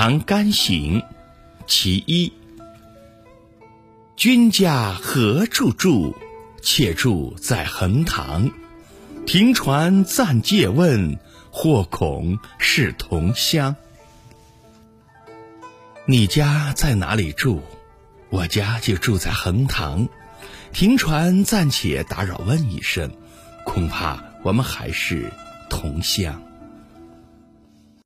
长干行其一君家何处住妾住在横塘。停船暂借问或恐是同乡。你家在哪里住？我家就住在横塘。停船暂且打扰问一声恐怕我们还是同乡。